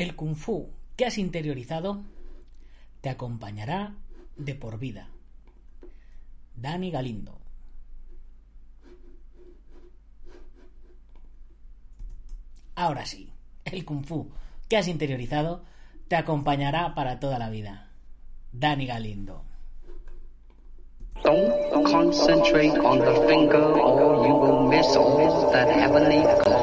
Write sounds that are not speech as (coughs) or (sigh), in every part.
El kung fu que has interiorizado te acompañará de por vida. Dani Galindo. Ahora sí, el kung fu que has interiorizado te acompañará para toda la vida. Dani Galindo. Don't concentrate on the finger or you will miss all that heavenly glory.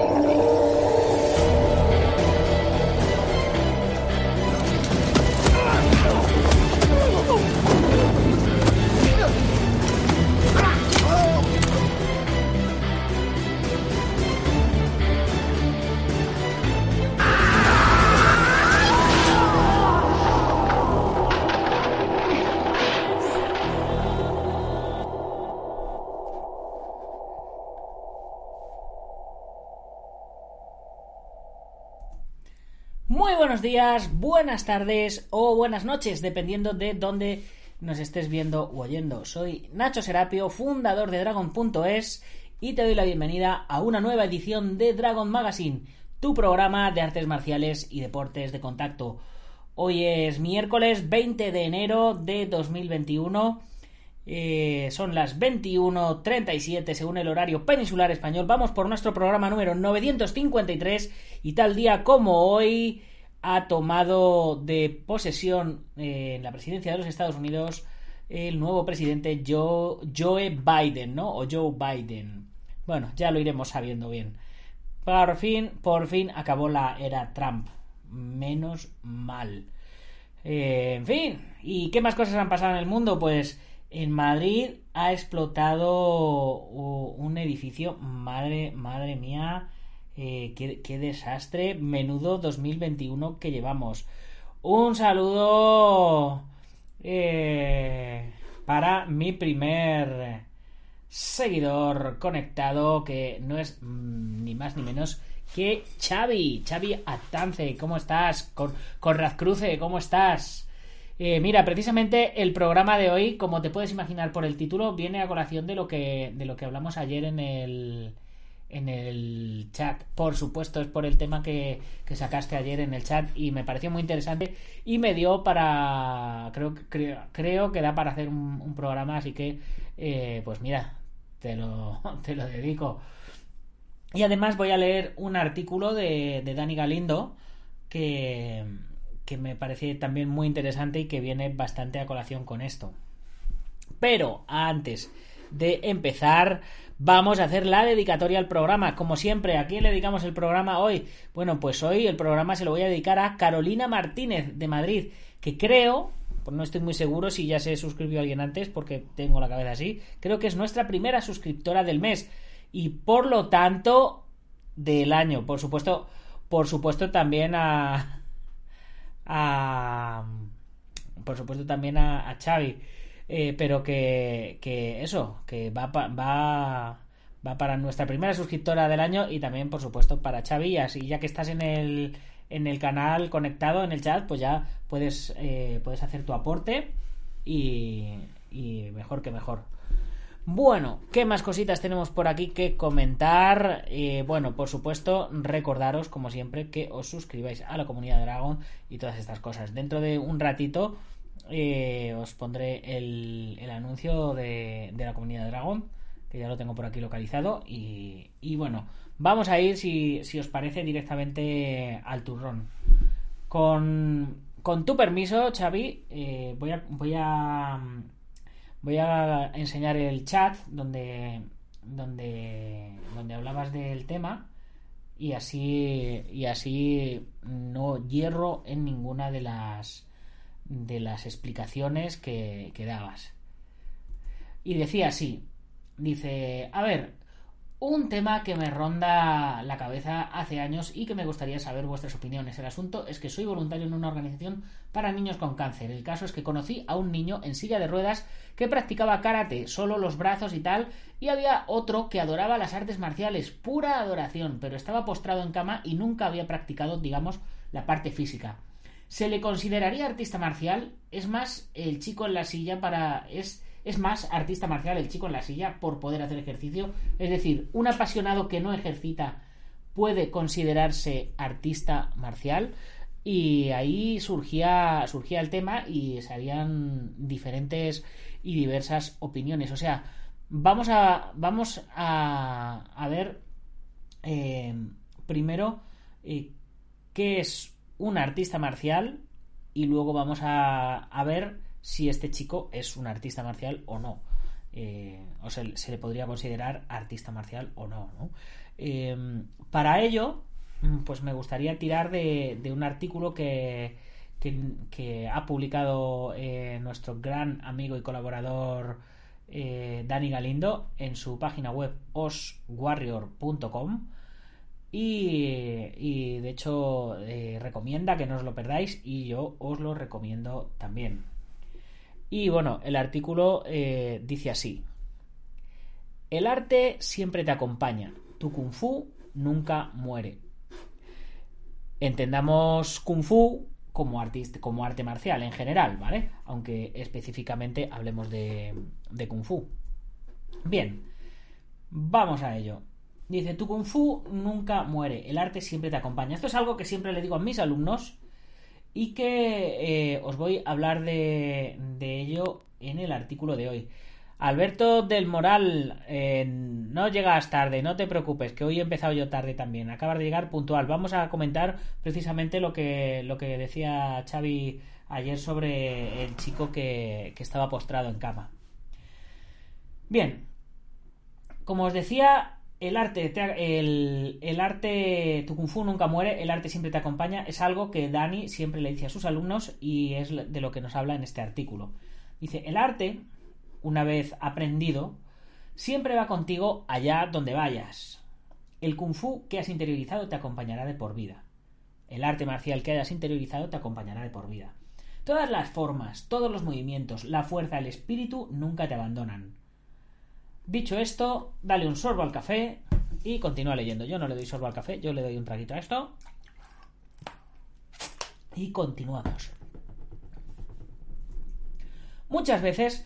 Muy buenos días, buenas tardes o buenas noches, dependiendo de dónde nos estés viendo o oyendo. Soy Nacho Serapio, fundador de Dragon.es y te doy la bienvenida a una nueva edición de Dragon Magazine, tu programa de artes marciales y deportes de contacto. Hoy es miércoles 20 de enero de 2021. Eh, son las 21.37 según el horario peninsular español. Vamos por nuestro programa número 953 y tal día como hoy ha tomado de posesión eh, en la presidencia de los Estados Unidos el nuevo presidente Joe, Joe Biden, ¿no? O Joe Biden. Bueno, ya lo iremos sabiendo bien. Por fin, por fin acabó la era Trump. Menos mal. Eh, en fin, ¿y qué más cosas han pasado en el mundo? Pues en Madrid ha explotado un edificio, madre, madre mía, eh, qué, desastre, menudo 2021 que llevamos. Un saludo eh, para mi primer seguidor conectado, que no es mm, ni más ni menos que Xavi, Xavi Atance, ¿cómo estás? Con, con Razcruce, ¿cómo estás? Eh, mira, precisamente el programa de hoy, como te puedes imaginar por el título, viene a colación de lo que, de lo que hablamos ayer en el, en el chat. Por supuesto, es por el tema que, que sacaste ayer en el chat y me pareció muy interesante y me dio para... Creo, creo, creo que da para hacer un, programa, así que, eh, pues mira, te lo, (laughs) te lo dedico. Y además voy a leer un artículo de, de Dani Galindo que que me parece también muy interesante y que viene bastante a colación con esto. Pero antes de empezar, vamos a hacer la dedicatoria al programa. Como siempre, ¿a quién le dedicamos el programa hoy? Bueno, pues hoy el programa se lo voy a dedicar a Carolina Martínez de Madrid, que creo, pues no estoy muy seguro si ya se suscribió alguien antes porque tengo la cabeza así, creo que es nuestra primera suscriptora del mes y por lo tanto del año. Por supuesto, por supuesto también a a por supuesto también a, a Xavi. Eh, pero que, que, eso que va, va va para nuestra primera suscriptora del año y también por supuesto para Xavi. Y así ya que estás en el en el canal conectado en el chat pues ya puedes eh, puedes hacer tu aporte y, y mejor que mejor bueno, ¿qué más cositas tenemos por aquí que comentar? Eh, bueno, por supuesto, recordaros, como siempre, que os suscribáis a la comunidad Dragon y todas estas cosas. Dentro de un ratito eh, os pondré el, anuncio de, la comunidad Dragon, que ya lo tengo por aquí localizado. Y, bueno, vamos a ir, si, os parece, directamente al turrón. Con, tu permiso, Xavi, eh, voy a... Voy a Voy a enseñar el chat donde, donde, donde hablabas del tema y así, y así no hierro en ninguna de las, de las explicaciones que, que dabas. Y decía así, dice, a ver, un tema que me ronda la cabeza hace años y que me gustaría saber vuestras opiniones. El asunto es que soy voluntario en una organización para niños con cáncer. El caso es que conocí a un niño en silla de ruedas que practicaba karate, solo los brazos y tal, y había otro que adoraba las artes marciales, pura adoración, pero estaba postrado en cama y nunca había practicado, digamos, la parte física. ¿Se le consideraría artista marcial? Es más, el chico en la silla para es es más artista marcial el chico en la silla por poder hacer ejercicio. Es decir, un apasionado que no ejercita puede considerarse artista marcial. y ahí surgía, surgía el tema y salían diferentes y diversas opiniones. O sea, vamos a, vamos a, ver eh, primero eh, qué es un artista marcial y luego vamos a, ver si este chico es un artista marcial o no. Eh, o sea, se le podría considerar artista marcial o no. Eh, para ello, Mm, pues me gustaría tirar de, un artículo que, que, ha publicado eh, nuestro gran amigo y colaborador eh, Dani Galindo en su página web oswarrior.com y, de hecho recomienda que no os lo perdáis y yo os lo recomiendo también. Y bueno, el artículo eh, dice así. El arte siempre te acompaña. Tu kung fu nunca muere. Entendamos Kung Fu como, artista, como arte marcial en general, ¿vale? Aunque específicamente hablemos de, de Kung Fu. Bien, vamos a ello. Dice, tu Kung Fu nunca muere, el arte siempre te acompaña. Esto es algo que siempre le digo a mis alumnos y que eh, os voy a hablar de, ello en el artículo de hoy. Alberto del Moral, eh, no llegas tarde, no te preocupes, que hoy he empezado yo tarde también. Acabas de llegar puntual. Vamos a comentar precisamente lo que, lo que decía Xavi ayer sobre el chico que estaba postrado en cama. Bien, como os decía, el arte, te, el, el, arte, tu kung fu nunca muere, el arte siempre te acompaña, es algo que Dani siempre le dice a sus alumnos y es de lo que nos habla en este artículo. Dice, el arte una vez aprendido, siempre va contigo allá donde vayas. El kung fu que has interiorizado te acompañará de por vida. El arte marcial que hayas interiorizado te acompañará de por vida. Todas las formas, todos los movimientos, la fuerza, el espíritu nunca te abandonan. Dicho esto, dale un sorbo al café y continúa leyendo. Yo no le doy sorbo al café, yo le doy un traguito a esto. Y continuamos. Muchas veces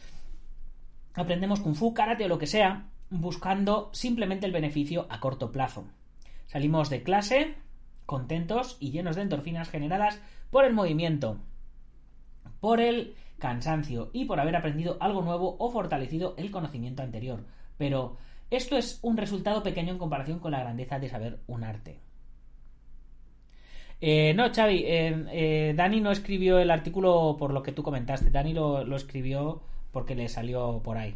aprendemos kung fu, karate o lo que sea, buscando simplemente el beneficio a corto plazo. Salimos de clase contentos y llenos de endorfinas generadas por el movimiento, por el cansancio y por haber aprendido algo nuevo o fortalecido el conocimiento anterior. Pero esto es un resultado pequeño en comparación con la grandeza de saber un arte. Eh, no, Xavi, eh, eh, Dani no escribió el artículo por lo que tú comentaste. Dani lo, lo escribió porque le salió por ahí.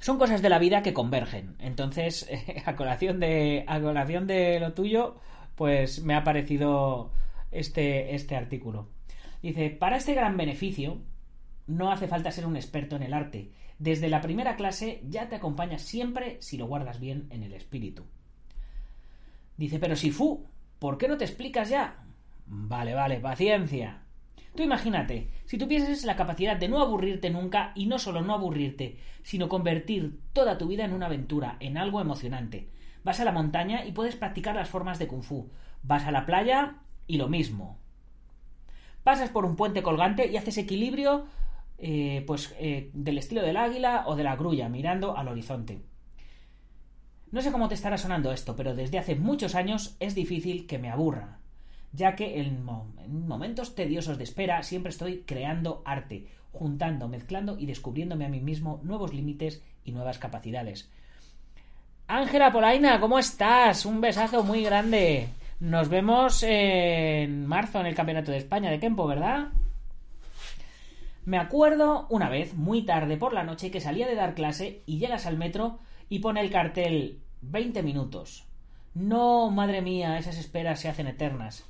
Son cosas de la vida que convergen. Entonces, (laughs) a colación de, a colación de lo tuyo, pues me ha parecido este, este artículo. Dice, para este gran beneficio, no hace falta ser un experto en el arte. Desde la primera clase ya te acompaña siempre si lo guardas bien en el espíritu. Dice, pero si fu, ¿por qué no te explicas ya? Vale, vale, paciencia. Tú imagínate, si tuvieses la capacidad de no aburrirte nunca y no solo no aburrirte, sino convertir toda tu vida en una aventura, en algo emocionante. Vas a la montaña y puedes practicar las formas de kung fu. Vas a la playa y lo mismo. Pasas por un puente colgante y haces equilibrio eh, pues eh, del estilo del águila o de la grulla, mirando al horizonte. No sé cómo te estará sonando esto, pero desde hace muchos años es difícil que me aburra ya que en, momentos tediosos de espera siempre estoy creando arte, juntando, mezclando y descubriéndome a mí mismo nuevos límites y nuevas capacidades. Ángela Polaina, ¿cómo estás? Un besazo muy grande. Nos vemos en marzo en el Campeonato de España de Kempo, ¿verdad? Me acuerdo una vez, muy tarde por la noche, que salía de dar clase y llegas al metro y pone el cartel 20 minutos. No, madre mía, esas esperas se hacen eternas.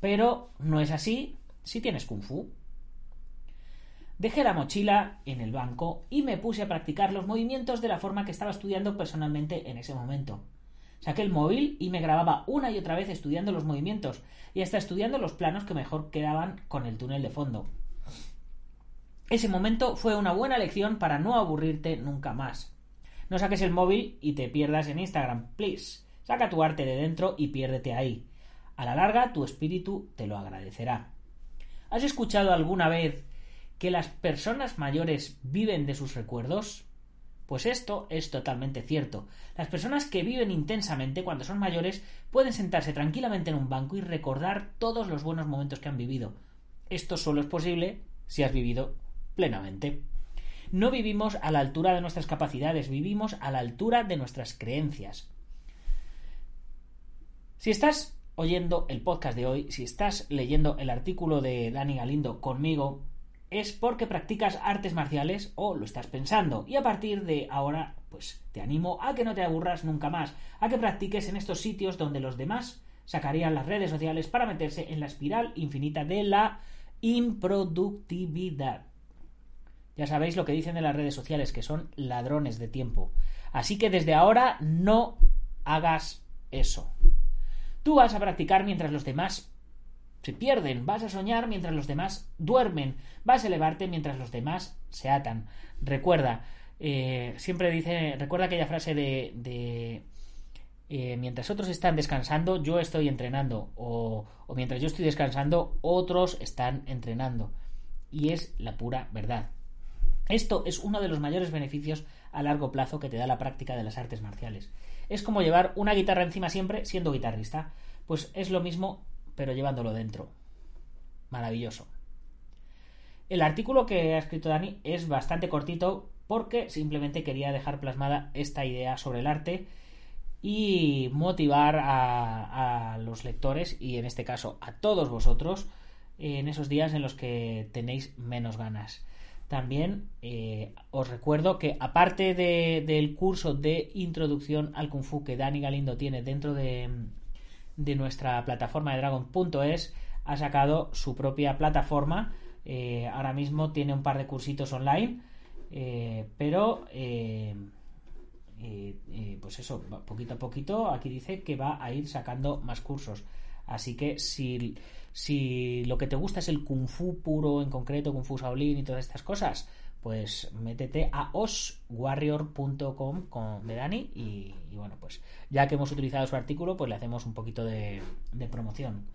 Pero no es así si tienes kung fu. Dejé la mochila en el banco y me puse a practicar los movimientos de la forma que estaba estudiando personalmente en ese momento. Saqué el móvil y me grababa una y otra vez estudiando los movimientos y hasta estudiando los planos que mejor quedaban con el túnel de fondo. Ese momento fue una buena lección para no aburrirte nunca más. No saques el móvil y te pierdas en Instagram, please. Saca tu arte de dentro y piérdete ahí. A la larga, tu espíritu te lo agradecerá. ¿Has escuchado alguna vez que las personas mayores viven de sus recuerdos? Pues esto es totalmente cierto. Las personas que viven intensamente cuando son mayores pueden sentarse tranquilamente en un banco y recordar todos los buenos momentos que han vivido. Esto solo es posible si has vivido plenamente. No vivimos a la altura de nuestras capacidades, vivimos a la altura de nuestras creencias. Si estás oyendo el podcast de hoy, si estás leyendo el artículo de Dani Galindo conmigo, es porque practicas artes marciales o lo estás pensando. Y a partir de ahora, pues te animo a que no te aburras nunca más, a que practiques en estos sitios donde los demás sacarían las redes sociales para meterse en la espiral infinita de la improductividad. Ya sabéis lo que dicen de las redes sociales, que son ladrones de tiempo. Así que desde ahora no hagas eso. Tú vas a practicar mientras los demás se pierden, vas a soñar mientras los demás duermen, vas a elevarte mientras los demás se atan. Recuerda, eh, siempre dice, recuerda aquella frase de, de eh, mientras otros están descansando, yo estoy entrenando, o, o mientras yo estoy descansando, otros están entrenando. Y es la pura verdad. Esto es uno de los mayores beneficios a largo plazo que te da la práctica de las artes marciales. Es como llevar una guitarra encima siempre siendo guitarrista. Pues es lo mismo pero llevándolo dentro. Maravilloso. El artículo que ha escrito Dani es bastante cortito porque simplemente quería dejar plasmada esta idea sobre el arte y motivar a, los lectores y en este caso a todos vosotros en esos días en los que tenéis menos ganas. También eh, os recuerdo que aparte del curso de introducción al kung fu que Dani Galindo tiene dentro de, de nuestra plataforma de Dragon.es ha sacado su propia plataforma. Eh, ahora mismo tiene un par de cursitos online, eh, pero eh, pues eso, poquito a poquito, aquí dice que va a ir sacando más cursos. Así que si, si lo que te gusta es el kung fu puro en concreto, kung fu Shaolin y todas estas cosas, pues métete a oswarrior.com con de Dani y, bueno, pues ya que hemos utilizado su artículo, pues le hacemos un poquito de, promoción.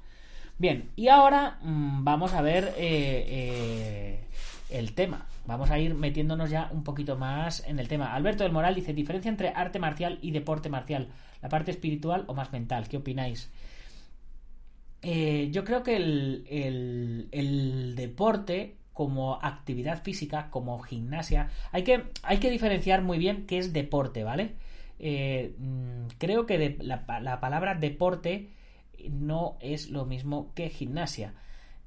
Bien, y ahora mm, vamos a ver eh, eh, el tema. Vamos a ir metiéndonos ya un poquito más en el tema. Alberto del Moral dice, diferencia entre arte marcial y deporte marcial, la parte espiritual o más mental. ¿Qué opináis? Eh, yo creo que el, deporte como actividad física, como gimnasia. Hay que, hay que diferenciar muy bien qué es deporte, ¿vale? Eh, mm, creo que la, palabra deporte no es lo mismo que gimnasia.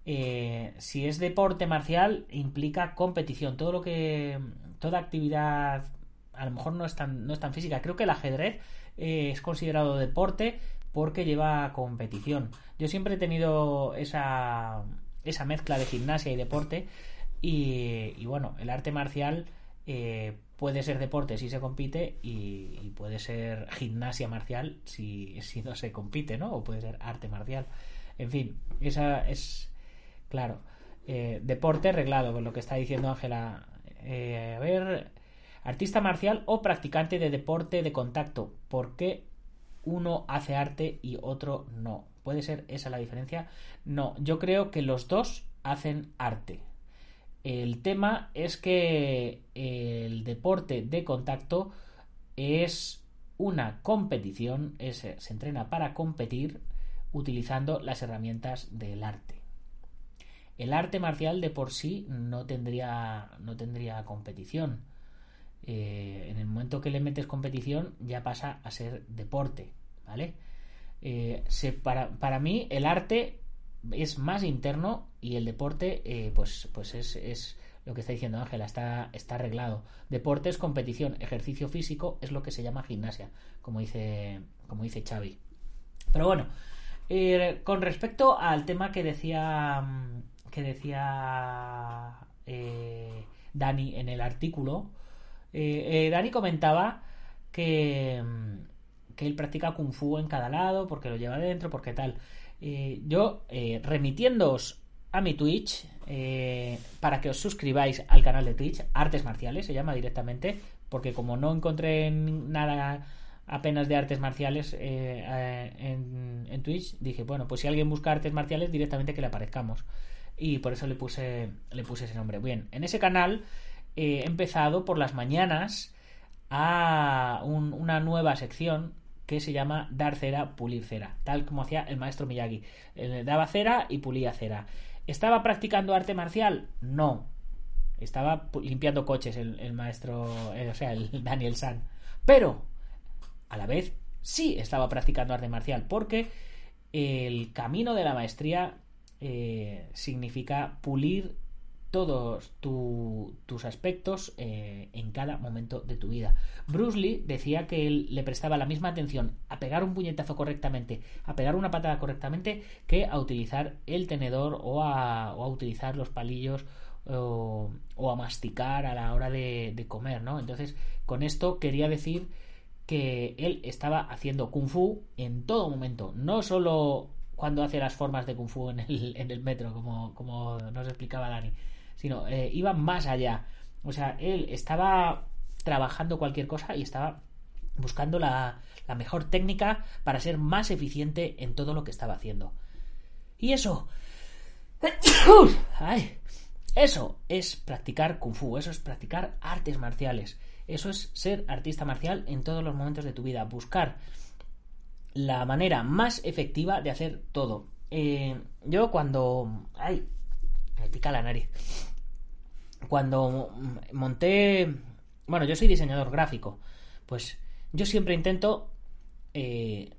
Eh, si es deporte marcial, implica competición. Todo lo que. toda actividad a lo mejor no es tan, no es tan física. Creo que el ajedrez eh, es considerado deporte porque lleva competición. Yo siempre he tenido esa esa mezcla de gimnasia y deporte. Y, bueno, el arte marcial eh, puede ser deporte si se compite y, puede ser gimnasia marcial si, si, no se compite, ¿no? O puede ser arte marcial. En fin, esa es, claro, eh, deporte arreglado con lo que está diciendo Ángela. Eh, a ver, artista marcial o practicante de deporte de contacto. ¿Por qué uno hace arte y otro no? ¿Puede ser esa la diferencia? No, yo creo que los dos hacen arte. El tema es que el deporte de contacto es una competición, se entrena para competir utilizando las herramientas del arte. El arte marcial de por sí no tendría, no tendría competición. Eh, en el momento que le metes competición ya pasa a ser deporte, ¿vale? Eh, para, para, mí el arte es más interno y el deporte eh, pues, pues es, es, lo que está diciendo Ángela, está, está arreglado. Deporte es competición, ejercicio físico es lo que se llama gimnasia, como dice, como dice Xavi. Pero bueno, con respecto al tema que decía que decía Dani en el artículo, Dani comentaba que que él practica kung fu en cada lado, porque lo lleva dentro, porque tal. Eh, yo, eh, remitiéndoos a mi Twitch, eh, para que os suscribáis al canal de Twitch, Artes Marciales, se llama directamente, porque como no encontré nada apenas de artes marciales en, en, Twitch, dije, bueno, pues si alguien busca artes marciales, directamente que le aparezcamos. Y por eso le puse, le puse ese nombre. Bien, en ese canal he empezado por las mañanas a un- una nueva sección que se llama dar cera, pulir cera, tal como hacía el maestro Miyagi. Eh, Daba cera y pulía cera. ¿Estaba practicando arte marcial? No. Estaba limpiando coches el, el maestro, eh, o sea, el (laughs) Daniel San. Pero, a la vez, sí estaba practicando arte marcial, porque el camino de la maestría eh, significa pulir todos tu- tus aspectos eh, en cada momento de tu vida. Bruce Lee decía que él le prestaba la misma atención a pegar un puñetazo correctamente, a pegar una patada correctamente, que a utilizar el tenedor o a, utilizar los palillos o, o a masticar a la hora de, de comer, ¿no? Entonces, con esto quería decir que él estaba haciendo kung fu en todo momento, no solo cuando hace las formas de kung fu en el, (laughs) en el metro, como, nos explicaba Dani, sino eh, iba más allá. O sea, él estaba trabajando cualquier cosa y estaba buscando la, la mejor técnica para ser más eficiente en todo lo que estaba haciendo. Y eso... (coughs) ¡Ay! Eso es practicar kung fu, eso es practicar artes marciales, eso es ser artista marcial en todos los momentos de tu vida, buscar la manera más efectiva de hacer todo. Eh, yo cuando... ¡Ay! Me pica la nariz. Cuando monté... Bueno, yo soy diseñador gráfico. Pues yo siempre intento eh,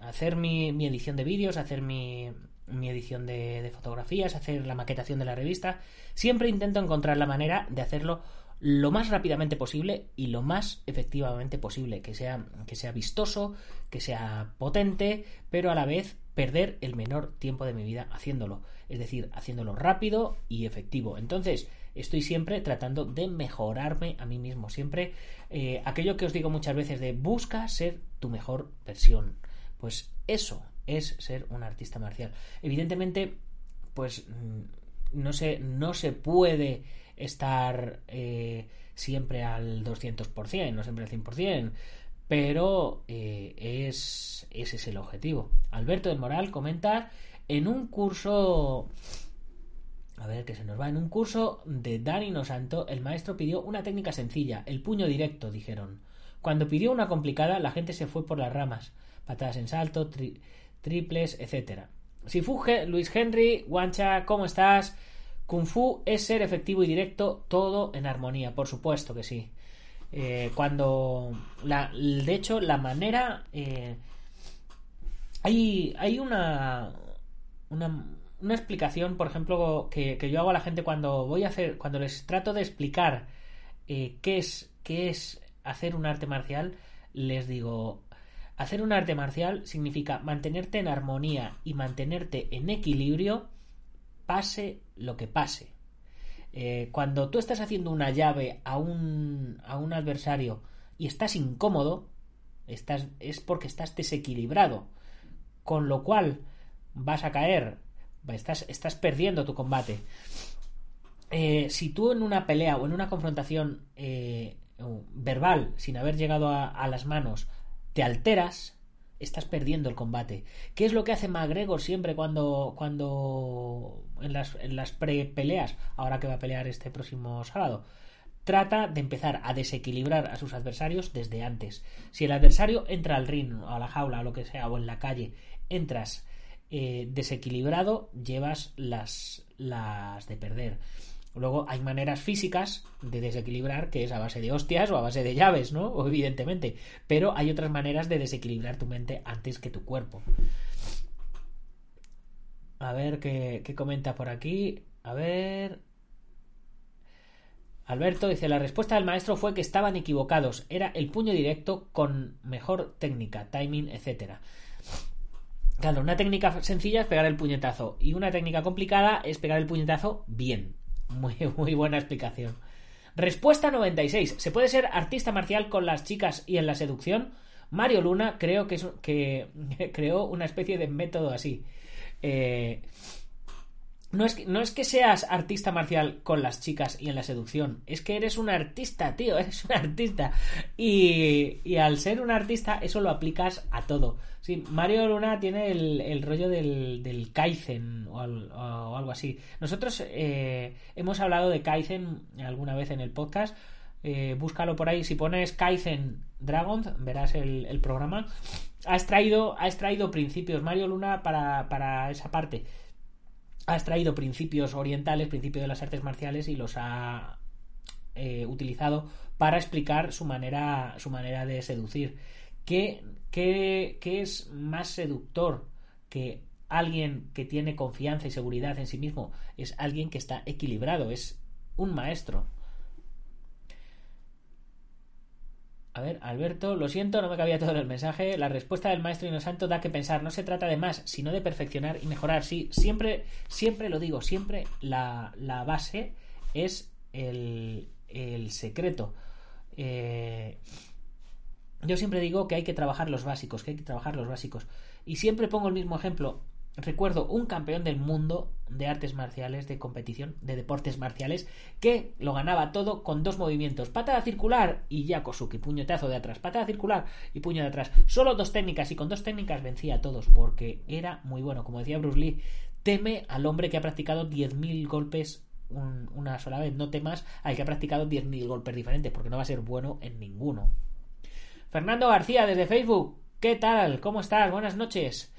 hacer mi, edición de vídeos, hacer mi, mi edición de fotografías, hacer la maquetación de la revista. Siempre intento encontrar la manera de hacerlo lo más rápidamente posible y lo más efectivamente posible, que sea, que sea vistoso, que sea potente, pero a la vez perder el menor tiempo de mi vida haciéndolo, es decir, haciéndolo rápido y efectivo. Entonces, estoy siempre tratando de mejorarme a mí mismo, siempre eh, aquello que os digo muchas veces de busca ser tu mejor versión. Pues eso es ser un artista marcial. Evidentemente, pues no se, no se puede estar eh, siempre al 200%, no siempre al 100%, pero eh, es, ese es el objetivo. Alberto del Moral comenta en un curso... A ver, que se nos va. En un curso de Dani No Santo, el maestro pidió una técnica sencilla, el puño directo, dijeron. Cuando pidió una complicada, la gente se fue por las ramas. Patadas en salto, tri triples, etc. Si Fuge, Luis Henry, Guancha, ¿cómo estás? Kung Fu es ser efectivo y directo, todo en armonía, por supuesto que sí. Eh, cuando. La, de hecho, la manera. Eh, hay, hay una, una. Una explicación, por ejemplo, que, que, yo hago a la gente cuando voy a hacer. Cuando les trato de explicar eh, qué es. qué es hacer un arte marcial. Les digo. Hacer un arte marcial significa mantenerte en armonía y mantenerte en equilibrio pase lo que pase. Eh, cuando tú estás haciendo una llave a un, a un adversario y estás incómodo, estás, es porque estás desequilibrado. Con lo cual vas a caer, estás, estás perdiendo tu combate. Eh, si tú en una pelea o en una confrontación eh, verbal, sin haber llegado a, a las manos, te alteras, estás perdiendo el combate. ¿Qué es lo que hace McGregor siempre cuando, cuando en las, en las pre-peleas, ahora que va a pelear este próximo sábado? Trata de empezar a desequilibrar a sus adversarios desde antes. Si el adversario entra al ring, o a la jaula, o lo que sea, o en la calle, entras eh, desequilibrado, llevas las, las de perder. Luego hay maneras físicas de desequilibrar que es a base de hostias o a base de llaves, ¿no? O (laughs) evidentemente. Pero hay otras maneras de desequilibrar tu mente antes que tu cuerpo. A ver qué, qué comenta por aquí. A ver. Alberto dice, la respuesta del maestro fue que estaban equivocados. Era el puño directo con mejor técnica, timing, etc. Claro, una técnica sencilla es pegar el puñetazo y una técnica complicada es pegar el puñetazo bien. Muy, muy buena explicación. Respuesta 96. ¿Se puede ser artista marcial con las chicas y en la seducción? Mario Luna creo que, es, que (laughs) creó una especie de método así. Eh, no, es que, no es que seas artista marcial con las chicas y en la seducción, es que eres un artista, tío, (laughs) eres un artista. Y, y al ser un artista, eso lo aplicas a todo. Sí, Mario Luna tiene el, el rollo del, del Kaizen o, o, algo así. Nosotros eh, hemos hablado de Kaizen alguna vez en el podcast. eh, búscalo por ahí. Si pones Kaizen Dragon, verás el, el, programa. Ha extraído, ha extraído principios, Mario Luna, para, para esa parte. Ha extraído principios orientales, principios de las artes marciales y los ha eh, utilizado para explicar su manera, su manera de seducir. ¿Qué, qué, qué es más seductor que alguien que tiene confianza y seguridad en sí mismo? Es alguien que está equilibrado, es un maestro. A ver, Alberto, lo siento, no me cabía todo el mensaje. La respuesta del maestro Inosanto da que pensar. No se trata de más, sino de perfeccionar y mejorar. Sí, siempre, siempre lo digo, siempre la, la base es el, el secreto. Eh, yo siempre digo que hay que trabajar los básicos, que hay que trabajar los básicos. Y siempre pongo el mismo ejemplo. Recuerdo un campeón del mundo de artes marciales, de competición, de deportes marciales, que lo ganaba todo con dos movimientos, patada circular y Yakosuki, puñetazo de atrás, patada circular y puño de atrás. Solo dos técnicas y con dos técnicas vencía a todos porque era muy bueno. Como decía Bruce Lee, teme al hombre que ha practicado 10.000 golpes un, una sola vez, no temas al que ha practicado 10.000 golpes diferentes porque no va a ser bueno en ninguno. Fernando García desde Facebook, ¿qué tal? ¿Cómo estás? Buenas noches.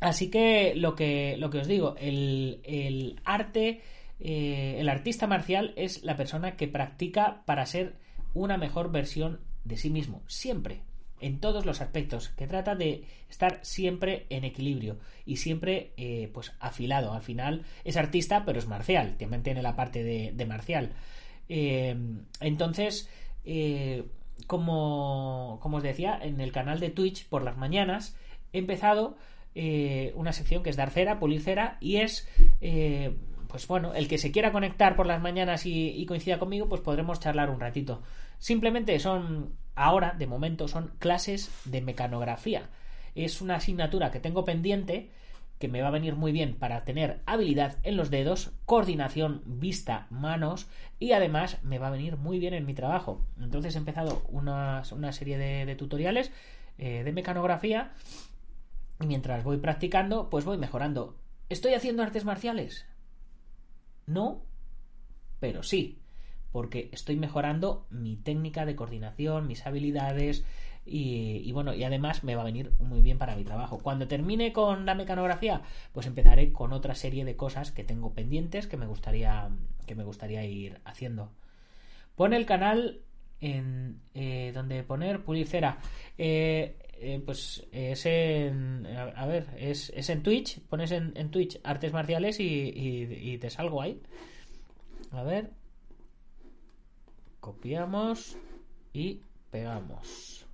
Así que lo que, lo que os digo, el, el arte, eh, el artista marcial es la persona que practica para ser una mejor versión de sí mismo, siempre, en todos los aspectos, que trata de estar siempre en equilibrio y siempre eh, pues afilado. Al final es artista, pero es marcial, también tiene la parte de, de marcial. Eh, entonces, eh, como, como os decía, en el canal de Twitch por las mañanas he empezado eh, una sección que es dar cera, pulir cera, y es, eh, pues bueno, el que se quiera conectar por las mañanas y, y, coincida conmigo, pues podremos charlar un ratito. Simplemente son, ahora, de momento, son clases de mecanografía. Es una asignatura que tengo pendiente que me va a venir muy bien para tener habilidad en los dedos, coordinación, vista, manos y además me va a venir muy bien en mi trabajo. Entonces he empezado una, una serie de, tutoriales eh, de mecanografía y mientras voy practicando, pues voy mejorando. ¿Estoy haciendo artes marciales? No, pero sí, porque estoy mejorando mi técnica de coordinación, mis habilidades y, y, bueno, y además me va a venir muy bien para mi trabajo. Cuando termine con la mecanografía, pues empezaré con otra serie de cosas que tengo pendientes que me gustaría que me gustaría ir haciendo. Pone el canal en eh, donde poner pulir cera. Eh, eh, pues es en. A, ver, es, es, en Twitch. Pones en, en Twitch artes marciales y, y, y, te salgo ahí. A ver. Copiamos y pegamos.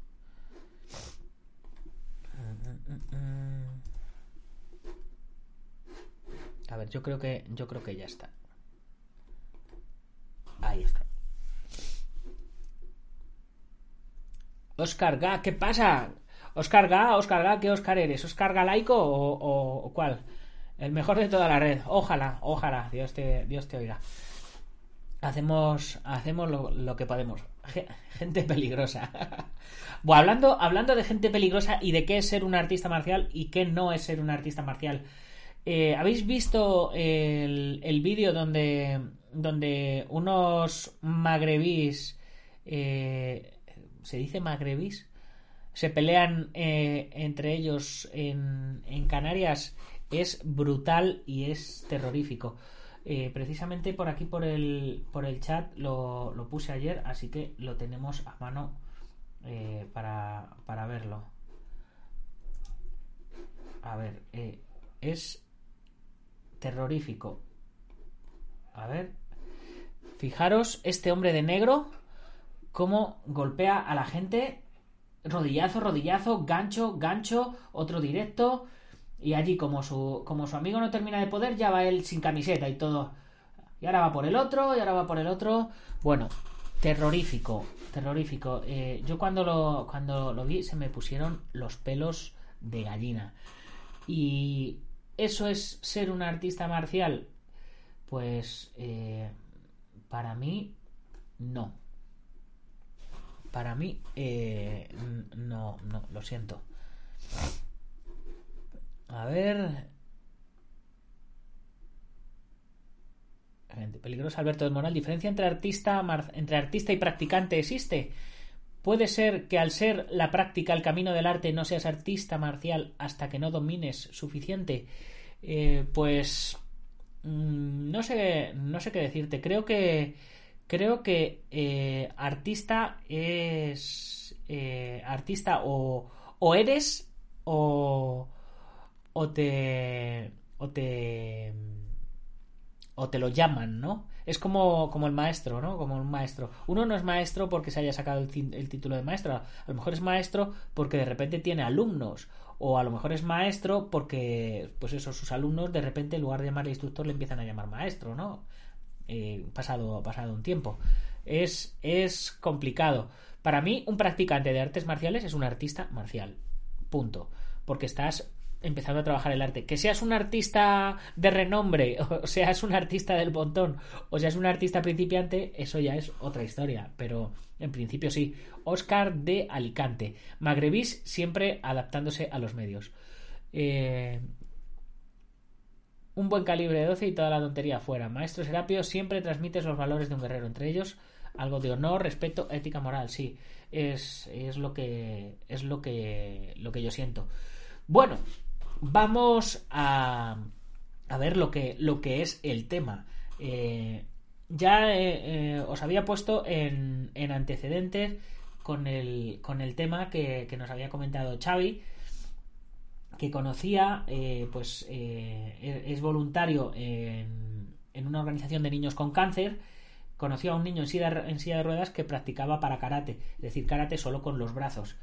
A ver, yo creo que yo creo que ya está. Ahí está. Oscar Ga, ¿qué pasa? Oscar Ga, Oscar Ga, ¿qué Oscar eres? ¿Oscar Galaico o, o, cuál? El mejor de toda la red. Ojalá, ojalá, Dios te, Dios te oiga. Hacemos, hacemos lo, lo que podemos. Gente peligrosa. (laughs) bueno, hablando, hablando de gente peligrosa y de qué es ser un artista marcial y qué no es ser un artista marcial. Eh, ¿Habéis visto el, el vídeo donde, donde unos magrebís, eh, ¿se dice magrebís? Se pelean eh, entre ellos en, en, Canarias. Es brutal y es terrorífico. Eh, precisamente por aquí, por el, por el chat, lo, lo, puse ayer, así que lo tenemos a mano eh, para, para verlo. A ver, es terrorífico. A ver. Fijaros, este hombre de negro, cómo golpea a la gente. Rodillazo, rodillazo, gancho, gancho, otro directo. Y allí, como su, como su amigo no termina de poder, ya va él sin camiseta y todo. Y ahora va por el otro, y ahora va por el otro. Bueno, terrorífico, terrorífico. Eh, yo cuando lo, cuando lo vi se me pusieron los pelos de gallina. Y ¿Eso es ser un artista marcial? Pues eh, para mí no. Para mí eh, no, no, lo siento. A ver. peligrosa Alberto del Moral. ¿Diferencia entre artista, entre artista y practicante existe? Puede ser que al ser la práctica el camino del arte no seas artista marcial hasta que no domines suficiente. Eh, pues mm, no sé, no sé qué decirte. Creo que creo que eh, artista es eh, artista o, o eres o, o te o te o te lo llaman, ¿no? Es como, como el maestro, ¿no? Como un maestro. Uno no es maestro porque se haya sacado el, el, título de maestro. A lo mejor es maestro porque de repente tiene alumnos. O a lo mejor es maestro porque, pues eso, sus alumnos de repente en lugar de llamarle instructor le empiezan a llamar maestro, ¿no? Eh, pasado, pasado un tiempo. Es, es complicado. Para mí, un practicante de artes marciales es un artista marcial. Punto. Porque estás empezando a trabajar el arte. Que seas un artista de renombre, (laughs) o seas un artista del montón, o seas un artista principiante, eso ya es otra historia. Pero en principio sí. Oscar de Alicante. Magrebis siempre adaptándose a los medios. Eh, un buen calibre de 12 y toda la tontería fuera. Maestro Serapio siempre transmites los valores de un guerrero, entre ellos algo de honor, respeto, ética, moral, sí. Es, es lo que es lo que lo que yo siento. Bueno, vamos a, a ver lo que, lo que es el tema. Eh, ya eh, eh, os había puesto en, en antecedentes con el, con el tema que, que, nos había comentado Xavi, que conocía, pues es voluntario en, una organización de niños con cáncer. Conoció a un niño en silla, de ruedas que practicaba para karate, es decir, karate solo con los brazos.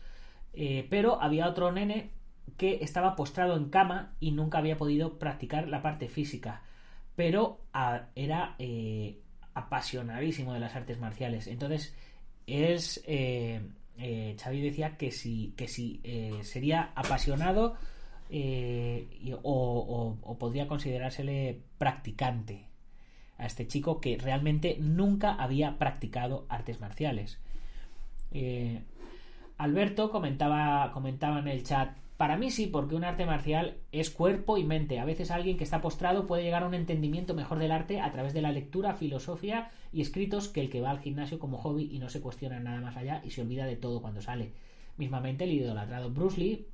pero había otro nene que estaba postrado en cama y nunca había podido practicar la parte física, pero era eh, apasionadísimo de las artes marciales. Entonces, es. Eh, eh, Xavi decía que si, que si eh, sería apasionado o, o, podría considerársele practicante a este chico que realmente nunca había practicado artes marciales. Alberto comentaba, comentaba en el chat para mí sí, porque un arte marcial es cuerpo y mente. A veces alguien que está postrado puede llegar a un entendimiento mejor del arte a través de la lectura, filosofía y escritos que el que va al gimnasio como hobby y no se cuestiona nada más allá y se olvida de todo cuando sale. Mismamente el idolatrado Bruce Lee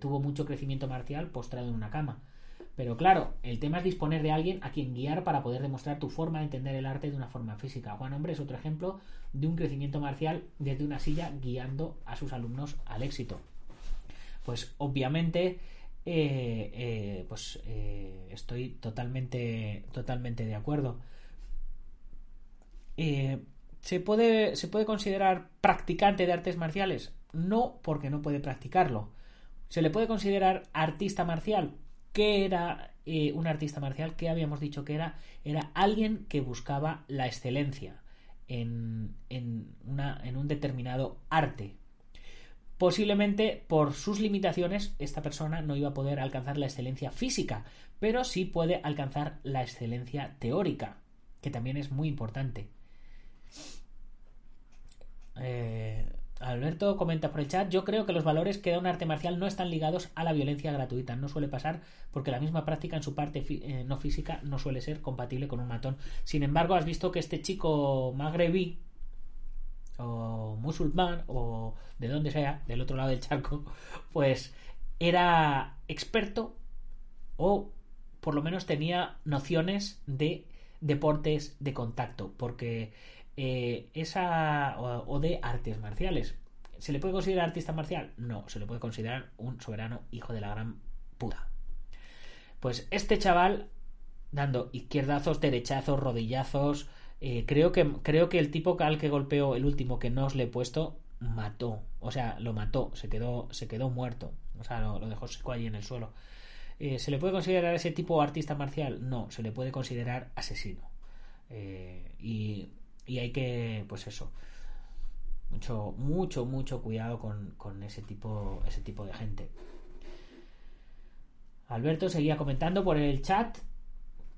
tuvo mucho crecimiento marcial postrado en una cama. Pero claro, el tema es disponer de alguien a quien guiar para poder demostrar tu forma de entender el arte de una forma física. Juan Hombre es otro ejemplo de un crecimiento marcial desde una silla guiando a sus alumnos al éxito pues obviamente eh, eh, pues eh, estoy totalmente totalmente de acuerdo ¿se, puede, ¿se puede considerar practicante de artes marciales? no porque no puede practicarlo ¿se le puede considerar artista marcial? ¿qué era un artista marcial? ¿qué habíamos dicho que era? era alguien que buscaba la excelencia en, en, una, en un determinado arte Posiblemente por sus limitaciones esta persona no iba a poder alcanzar la excelencia física, pero sí puede alcanzar la excelencia teórica, que también es muy importante. Eh, Alberto comenta por el chat, yo creo que los valores que da un arte marcial no están ligados a la violencia gratuita, no suele pasar porque la misma práctica en su parte eh, no física no suele ser compatible con un matón. Sin embargo, has visto que este chico magrebí, o musulmán o de donde sea, del otro lado del charco, (laughs) pues era experto o por lo menos tenía nociones de deportes de contacto, porque eh, esa o, o, de artes marciales. ¿Se le puede considerar artista marcial? No, se le puede considerar un soberano hijo de la gran puta. Pues este chaval dando izquierdazos, derechazos, rodillazos, eh, creo, que, creo que el tipo al que golpeó el último que no os le he puesto mató. O sea, lo mató, se quedó, se quedó muerto. O sea, lo, dejó seco allí en el suelo. Eh, ¿Se le puede considerar ese tipo artista marcial? No, se le puede considerar asesino. Eh, y, y, hay que, pues eso, mucho, mucho, mucho cuidado con, con ese, tipo, ese tipo de gente. Alberto seguía comentando por el chat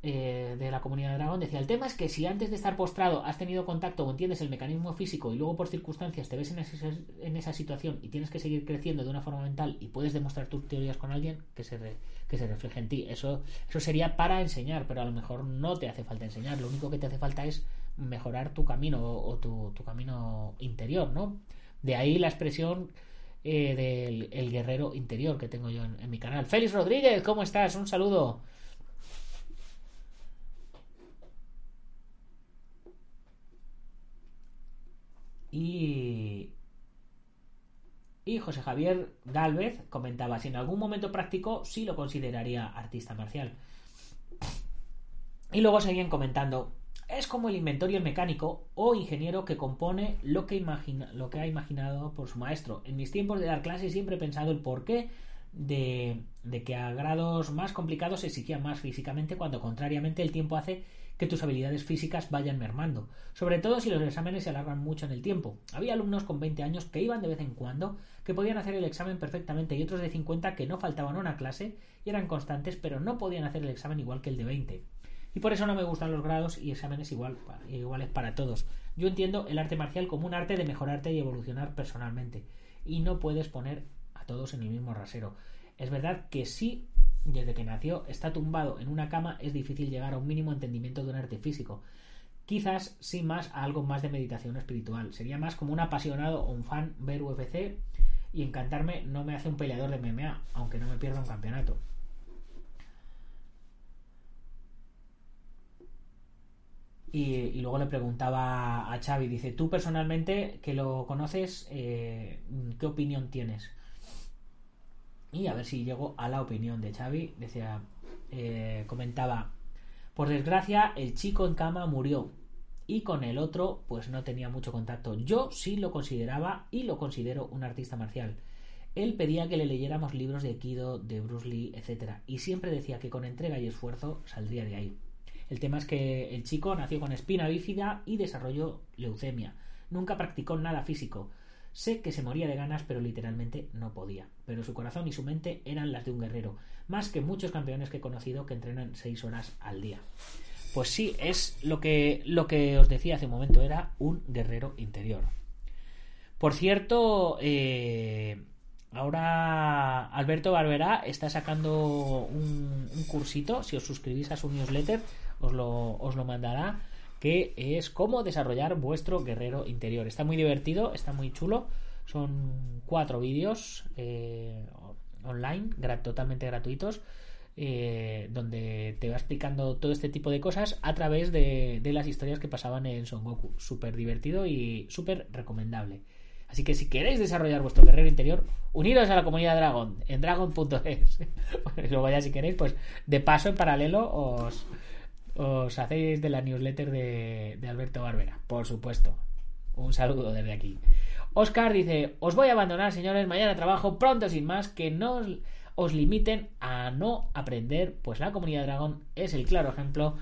eh, de la comunidad de Dragón decía, el tema es que si antes de estar postrado has tenido contacto o entiendes el mecanismo físico y luego por circunstancias te ves en, en esa situación y tienes que seguir creciendo de una forma mental y puedes demostrar tus teorías con alguien que se, re- que se refleje en ti. Eso, eso sería para enseñar, pero a lo mejor no te hace falta enseñar. Lo único que te hace falta es mejorar tu camino o, tu camino interior, ¿no? De ahí la expresión eh, del el guerrero interior que tengo yo en, en mi canal. Félix Rodríguez, ¿cómo estás? Un saludo. Y, y José Javier Galvez comentaba, si en algún momento practicó, sí lo consideraría artista marcial. Y luego seguían comentando, es como el inventor el mecánico o ingeniero que compone lo que, imagina, lo que ha imaginado por su maestro. En mis tiempos de dar clases siempre he pensado el porqué de, de que a grados más complicados se exigía más físicamente cuando contrariamente el tiempo hace que tus habilidades físicas vayan mermando, sobre todo si los exámenes se alargan mucho en el tiempo. Había alumnos con 20 años que iban de vez en cuando, que podían hacer el examen perfectamente y otros de 50 que no faltaban una clase y eran constantes pero no podían hacer el examen igual que el de 20. Y por eso no me gustan los grados y exámenes igual, iguales para todos. Yo entiendo el arte marcial como un arte de mejorarte y evolucionar personalmente. Y no puedes poner a todos en el mismo rasero. Es verdad que sí, desde que nació, está tumbado en una cama, es difícil llegar a un mínimo entendimiento de un arte físico. Quizás sí más a algo más de meditación espiritual. Sería más como un apasionado o un fan ver UFC y encantarme no me hace un peleador de MMA, aunque no me pierda un campeonato. Y, luego le preguntaba a Xavi, dice, tú personalmente que lo conoces, eh, ¿qué opinión tienes? Y a ver si llego a la opinión de Xavi, decía, eh, comentaba, por desgracia el chico en cama murió y con el otro pues no tenía mucho contacto. Yo sí lo consideraba y lo considero un artista marcial. Él pedía que le leyéramos libros de Kido, de Bruce Lee, etc. Y siempre decía que con entrega y esfuerzo saldría de ahí. El tema es que el chico nació con espina bífida y desarrolló leucemia. Nunca practicó nada físico. Sé que se moría de ganas, pero literalmente no podía. Pero su corazón y su mente eran las de un guerrero, más que muchos campeones que he conocido que entrenan seis horas al día. Pues sí, es lo que, lo que os decía hace un momento, era un guerrero interior. Por cierto, eh, ahora Alberto Barberá está sacando un, un, cursito, si os suscribís a su newsletter, os lo, os lo mandará que es cómo desarrollar vuestro guerrero interior. Está muy divertido, está muy chulo. Son cuatro vídeos eh, online, totalmente gratuitos, eh, donde te va explicando todo este tipo de cosas a través de, de las historias que pasaban en Son Goku. Súper divertido y súper recomendable. Así que si queréis desarrollar vuestro guerrero interior, uniros a la comunidad Dragon en dragon.es. (laughs) Luego ya si queréis, pues de paso en paralelo os, os hacéis de la newsletter de, Alberto Barbera, por supuesto. Un saludo desde aquí. Oscar dice, os voy a abandonar, señores, mañana trabajo pronto sin más, que no os, limiten a no aprender, pues la comunidad Dragon es el claro ejemplo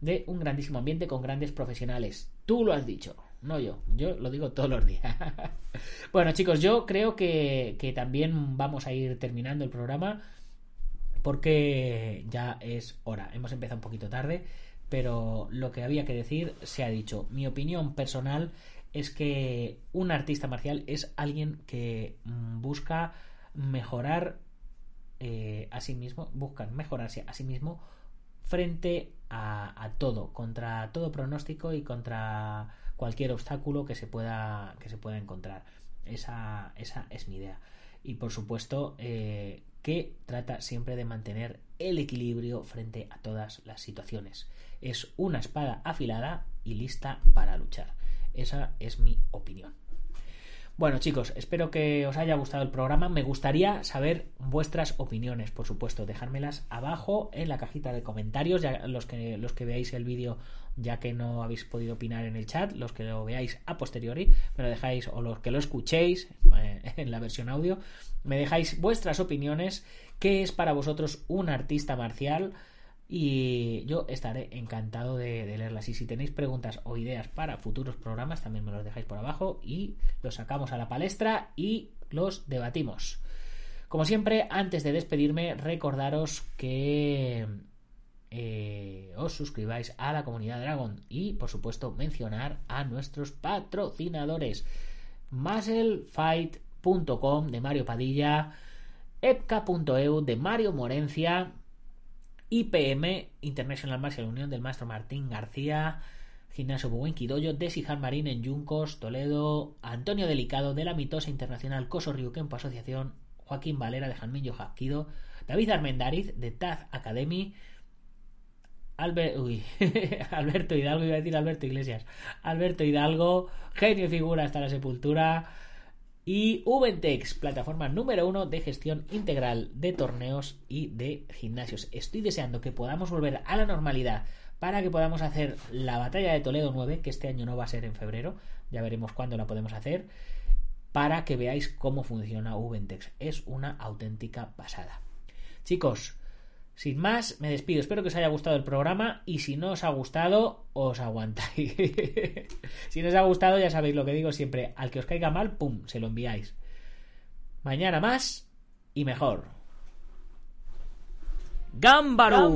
de un grandísimo ambiente con grandes profesionales. Tú lo has dicho, no yo, yo lo digo todos los días. (laughs) bueno, chicos, yo creo que también vamos a ir terminando el programa porque ya es hora. Hemos empezado un poquito tarde, pero lo que había que decir se ha dicho. Mi opinión personal es que un artista marcial es alguien que busca mejorar eh, a sí mismo, buscan mejorarse a sí mismo frente a, a, todo, contra todo pronóstico y contra cualquier obstáculo que se pueda, que se pueda encontrar. Esa, esa es mi idea. Y por supuesto, eh, que trata siempre de mantener el equilibrio frente a todas las situaciones. Es una espada afilada y lista para luchar. Esa es mi opinión. Bueno chicos, espero que os haya gustado el programa. Me gustaría saber vuestras opiniones, por supuesto. Dejármelas abajo en la cajita de comentarios. Ya los que, los que veáis el vídeo, ya que no habéis podido opinar en el chat, los que lo veáis a posteriori, me lo dejáis, o los que lo escuchéis eh, (laughs) en la versión audio, me dejáis vuestras opiniones. ¿Qué es para vosotros un artista marcial? y yo estaré encantado de, de, leerlas. Y si tenéis preguntas o ideas para futuros programas, también me los dejáis por abajo y los sacamos a la palestra y los debatimos. Como siempre, antes de despedirme, recordaros que eh, os suscribáis a la comunidad Dragon y por supuesto mencionar a nuestros patrocinadores. Musclefight.com de Mario Padilla epca.eu de Mario Morencia IPM International Martial Unión del maestro Martín García Gimnasio Buenquidoyo de Sijar Marín en Yuncos, Toledo, Antonio Delicado de la mitosa internacional Coso Ryukenpo Asociación, Joaquín Valera de Jalmillo Jaquido, David Armendariz de Taz Academy, (laughs) Alberto Hidalgo, iba a decir Alberto Iglesias, Alberto Hidalgo, genio figura hasta la sepultura, y Ubentex, plataforma número uno de gestión integral de torneos y de gimnasios. Estoy deseando que podamos volver a la normalidad para que podamos hacer la batalla de Toledo 9, que este año no va a ser en febrero, ya veremos cuándo la podemos hacer, para que veáis cómo funciona Ubentex. Es una auténtica pasada. Chicos, sin más, me despido. Espero que os haya gustado el programa y si no os ha gustado, os aguantáis. (laughs) si no os ha gustado, ya sabéis lo que digo siempre. Al que os caiga mal, ¡pum!, se lo enviáis. Mañana más y mejor. ¡Gámbaro!